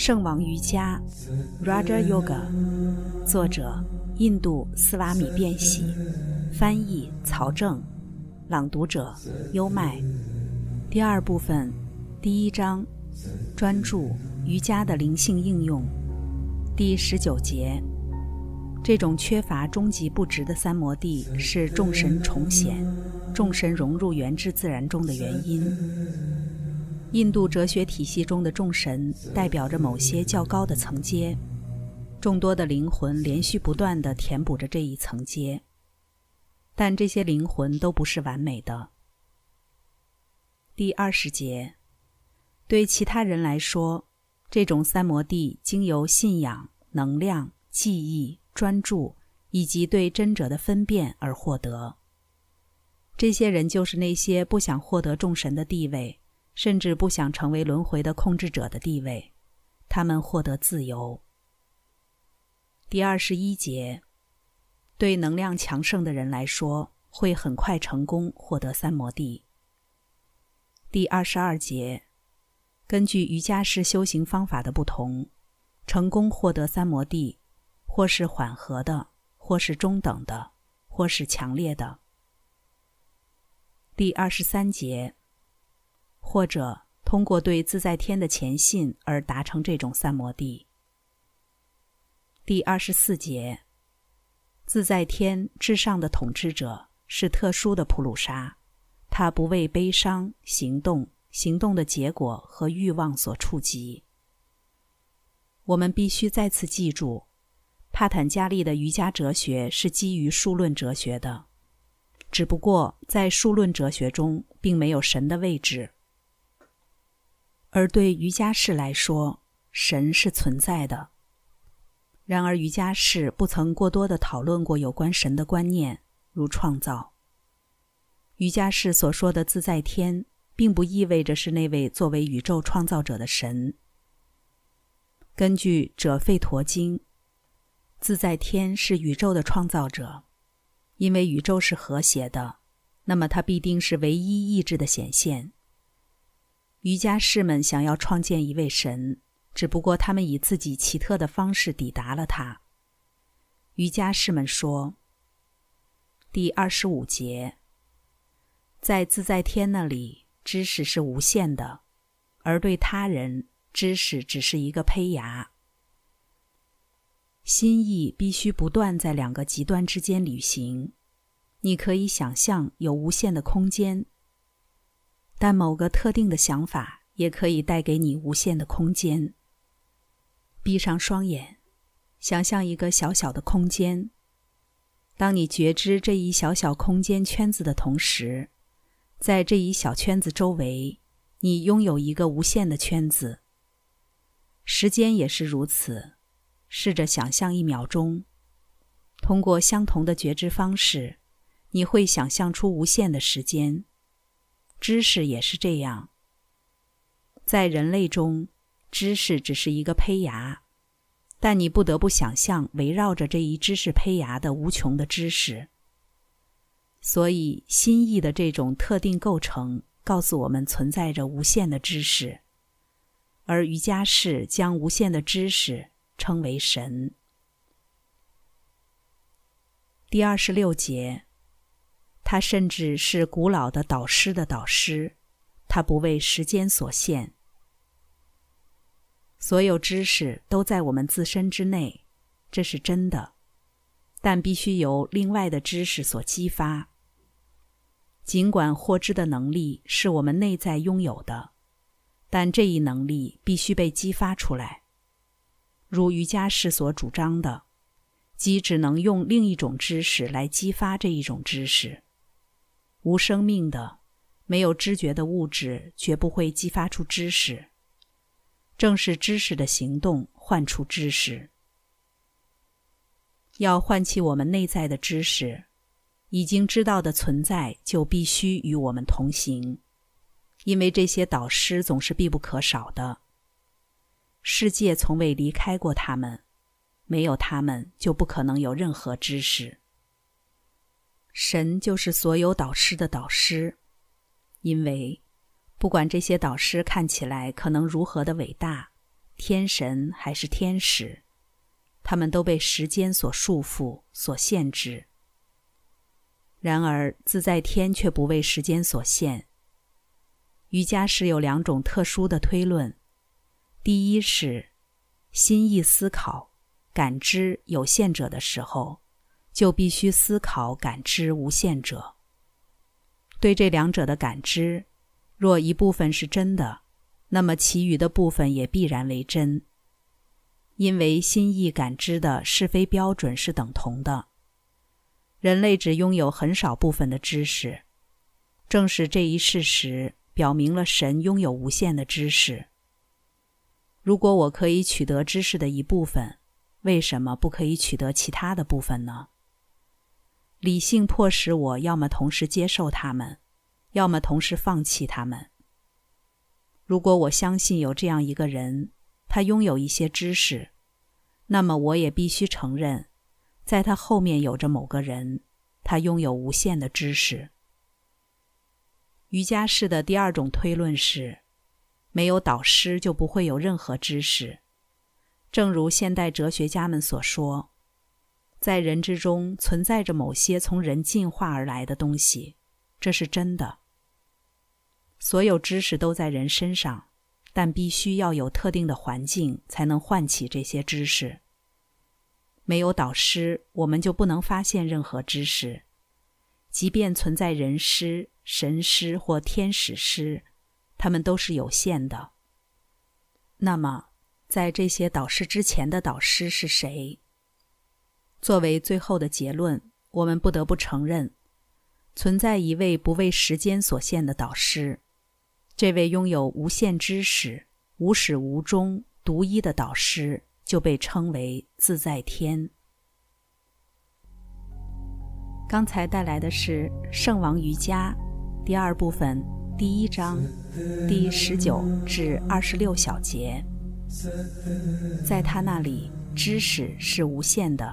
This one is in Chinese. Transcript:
圣王瑜伽 （Raja Yoga），作者印度斯瓦米·变喜，翻译曹正，朗读者优麦。第二部分，第一章，专注瑜伽的灵性应用，第十九节。这种缺乏终极不值的三摩地是众神重显、众神融入原之自然中的原因。印度哲学体系中的众神代表着某些较高的层阶，众多的灵魂连续不断地填补着这一层阶，但这些灵魂都不是完美的。第二十节，对其他人来说，这种三摩地经由信仰、能量、记忆、专注以及对真者的分辨而获得。这些人就是那些不想获得众神的地位。甚至不想成为轮回的控制者的地位，他们获得自由。第二十一节，对能量强盛的人来说，会很快成功获得三摩地。第二十二节，根据瑜伽士修行方法的不同，成功获得三摩地，或是缓和的，或是中等的，或是强烈的。第二十三节。或者通过对自在天的虔信而达成这种三摩地。第二十四节，自在天至上的统治者是特殊的普鲁沙，他不为悲伤、行动、行动的结果和欲望所触及。我们必须再次记住，帕坦加利的瑜伽哲学是基于数论哲学的，只不过在数论哲学中并没有神的位置。而对瑜伽士来说，神是存在的。然而，瑜伽士不曾过多的讨论过有关神的观念，如创造。瑜伽士所说的自在天，并不意味着是那位作为宇宙创造者的神。根据《者费陀经》，自在天是宇宙的创造者，因为宇宙是和谐的，那么它必定是唯一意志的显现。瑜伽士们想要创建一位神，只不过他们以自己奇特的方式抵达了他。瑜伽士们说：“第二十五节，在自在天那里，知识是无限的，而对他人，知识只是一个胚芽。心意必须不断在两个极端之间旅行。你可以想象有无限的空间。”但某个特定的想法也可以带给你无限的空间。闭上双眼，想象一个小小的空间。当你觉知这一小小空间圈子的同时，在这一小圈子周围，你拥有一个无限的圈子。时间也是如此。试着想象一秒钟，通过相同的觉知方式，你会想象出无限的时间。知识也是这样。在人类中，知识只是一个胚芽，但你不得不想象围绕着这一知识胚芽的无穷的知识。所以，心意的这种特定构成告诉我们存在着无限的知识，而瑜伽士将无限的知识称为神。第二十六节。他甚至是古老的导师的导师，他不为时间所限。所有知识都在我们自身之内，这是真的，但必须由另外的知识所激发。尽管获知的能力是我们内在拥有的，但这一能力必须被激发出来。如瑜伽士所主张的，即只能用另一种知识来激发这一种知识。无生命的、没有知觉的物质绝不会激发出知识。正是知识的行动唤出知识。要唤起我们内在的知识，已经知道的存在就必须与我们同行，因为这些导师总是必不可少的。世界从未离开过他们，没有他们就不可能有任何知识。神就是所有导师的导师，因为不管这些导师看起来可能如何的伟大、天神还是天使，他们都被时间所束缚、所限制。然而自在天却不为时间所限。瑜伽师有两种特殊的推论：第一是心意思考、感知有限者的时候，就必须思考感知无限者。对这两者的感知，若一部分是真的，那么其余的部分也必然为真，因为心意感知的是非标准是等同的。人类只拥有很少部分的知识，正是这一事实表明了神拥有无限的知识。如果我可以取得知识的一部分，为什么不可以取得其他的部分呢？理性迫使我要么同时接受他们，要么同时放弃他们。如果我相信有这样一个人，他拥有一些知识，那么我也必须承认。在他后面有着某个人，他拥有无限的知识。瑜伽式的第二种推论是：没有导师就不会有任何知识。正如现代哲学家们所说，在人之中存在着某些从人进化而来的东西，这是真的。所有知识都在人身上，但必须要有特定的环境才能唤起这些知识。没有导师，我们就不能发现任何知识。即便存在人师、神师或天使师，他们都是有限的。那么，在这些导师之前的导师是谁？作为最后的结论，我们不得不承认，存在一位不为时间所限的导师。这位拥有无限知识、无始无终、独一的导师。就被称为自在天。刚才带来的是《圣王瑜伽》第二部分第一章第十九至二十六小节。在他那里，知识是无限的，